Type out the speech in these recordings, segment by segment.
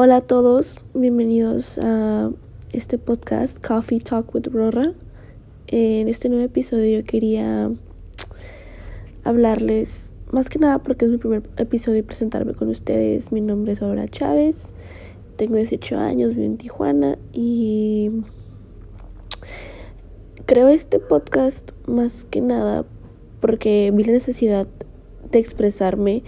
Hola a todos, bienvenidos a este podcast Coffee Talk with Rora. En este nuevo episodio quería hablarles, más que nada porque es mi primer episodio y presentarme con ustedes. Mi nombre es Aurora Chávez, tengo 18 años, vivo en Tijuana y creo este podcast más que nada porque vi la necesidad de expresarme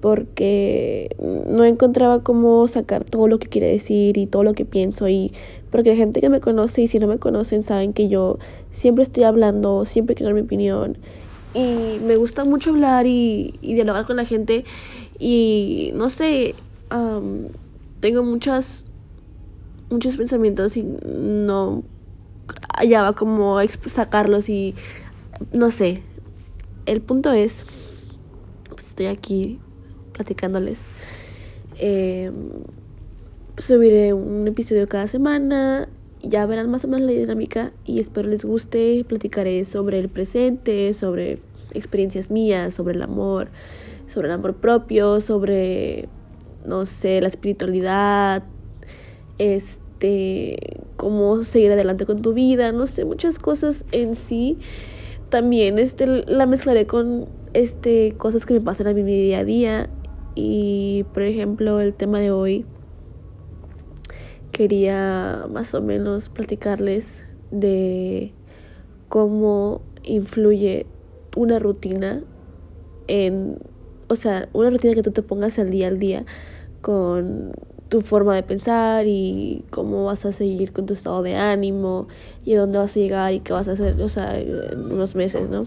porque no encontraba cómo sacar todo lo que quiere decir y todo lo que pienso y porque la gente que me conoce y si no me conocen saben que yo siempre estoy hablando, siempre quiero dar mi opinión y me gusta mucho hablar y, dialogar con la gente y no sé, tengo muchas muchos pensamientos y no hallaba cómo sacarlos y no sé. El punto es, pues estoy aquí platicándoles. Eh, subiré un episodio cada semana. Ya verán más o menos la dinámica y espero les guste. Platicaré sobre el presente, sobre experiencias mías, sobre el amor, sobre el amor propio, sobre, no sé, la espiritualidad, este, cómo seguir adelante con tu vida, no sé, muchas cosas en sí. También este, la mezclaré con este, cosas que me pasan a mí mi día a día y por ejemplo, el tema de hoy quería más o menos platicarles de cómo influye una rutina en, o sea, una rutina que tú te pongas al día al día con tu forma de pensar y cómo vas a seguir con tu estado de ánimo y a dónde vas a llegar y qué vas a hacer, o sea, en unos meses, ¿no?